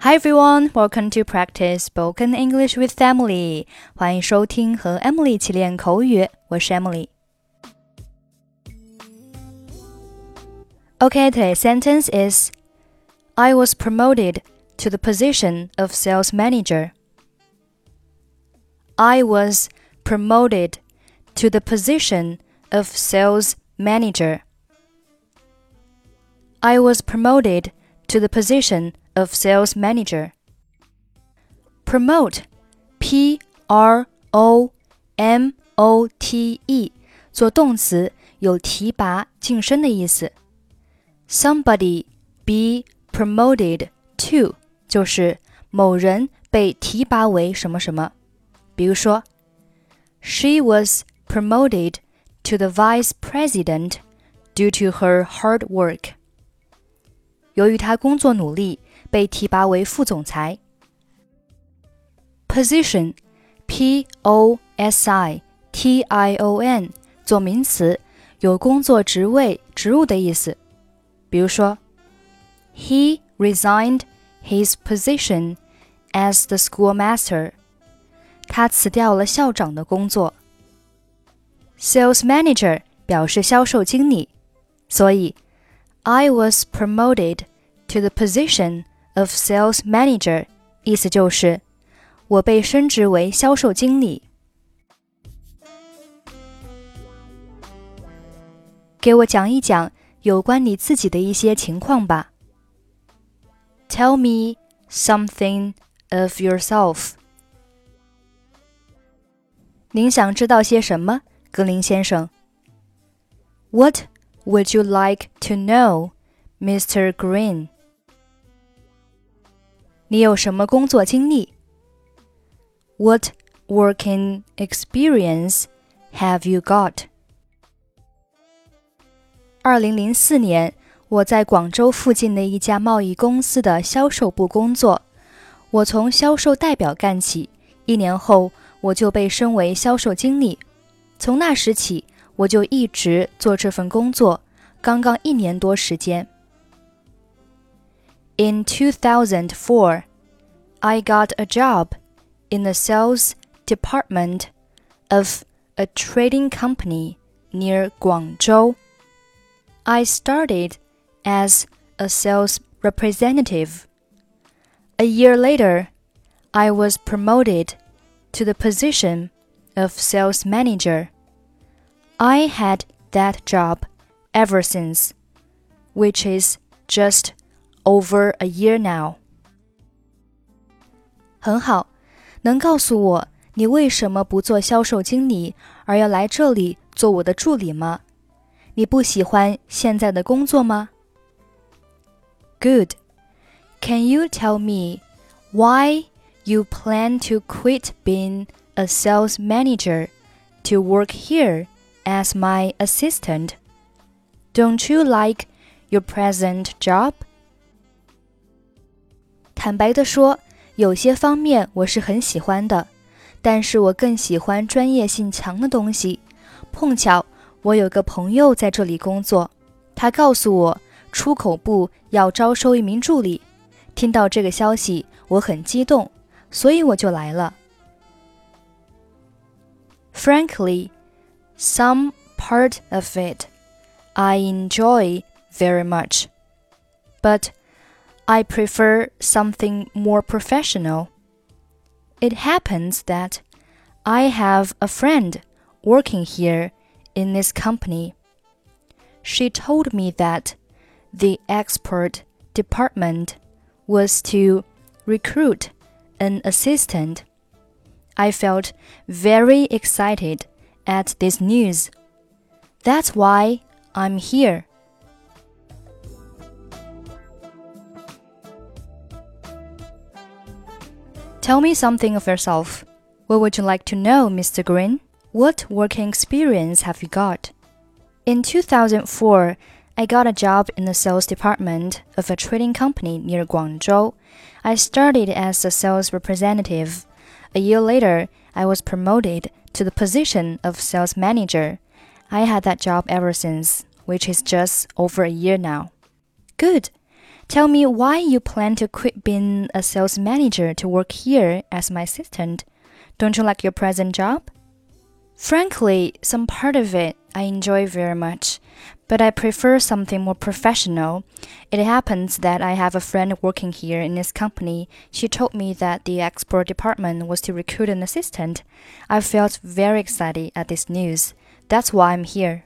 Hi everyone, welcome to practice spoken English with Emily. 欢迎收听和 Emily 一起练口语，我是 Emily。Okay, today's sentence is I was promoted to the position of sales manager. I was promoted to the position of sales manager. I was promoted to the position of sales manager. Promote, P R O M O T E，做动词有提拔、晋升的意思。Somebody be promoted to 就是某人被提拔为什么什么。比如说，She was promoted to the vice president due to her hard work. 由于她工作努力。 被提拔为副总裁。Position，P O S I T I O N，做名词，有工作职位、职务的意思。比如说，He resigned his position as the schoolmaster。他辞掉了校长的工作。Sales manager 表示销售经理，所以 I was promoted to the position of sales manager，意思就是我被升职为销售经理。给我讲一讲有关你自己的一些情况吧。Tell me something of yourself。您想知道些什么，格林先生？What would you like to know, Mr. Green? 你有什么工作经历？What working experience have you got？二零零四年，我在广州附近的一家贸易公司的销售部工作。我从销售代表干起，一年后我就被升为销售经理。从那时起，我就一直做这份工作，刚刚一年多时间。In 2004, I got a job in the sales department of a trading company near Guangzhou. I started as a sales representative. A year later, I was promoted to the position of sales manager. I had that job ever since, which is just over a year now. 很好，能告诉我你为什么不做销售经理，而要来这里做我的助理吗？你不喜欢现在的工作吗？Good. Can you tell me why you plan to quit being a sales manager to work here as my assistant? Don't you like your present job? 坦白的说，有些方面我是很喜欢的，但是我更喜欢专业性强的东西。碰巧我有个朋友在这里工作，他告诉我出口部要招收一名助理。听到这个消息，我很激动，所以我就来了。Frankly, some part of it I enjoy very much, but I prefer something more professional. It happens that I have a friend working here in this company. She told me that the export department was to recruit an assistant. I felt very excited at this news. That's why I'm here. Tell me something of yourself. What would you like to know, Mr. Green? What working experience have you got? In 2004, I got a job in the sales department of a trading company near Guangzhou. I started as a sales representative. A year later, I was promoted to the position of sales manager. I had that job ever since, which is just over a year now. Good. Tell me why you plan to quit being a sales manager to work here as my assistant. Don't you like your present job? Frankly, some part of it I enjoy very much, but I prefer something more professional. It happens that I have a friend working here in this company. She told me that the export department was to recruit an assistant. I felt very excited at this news. That's why I'm here.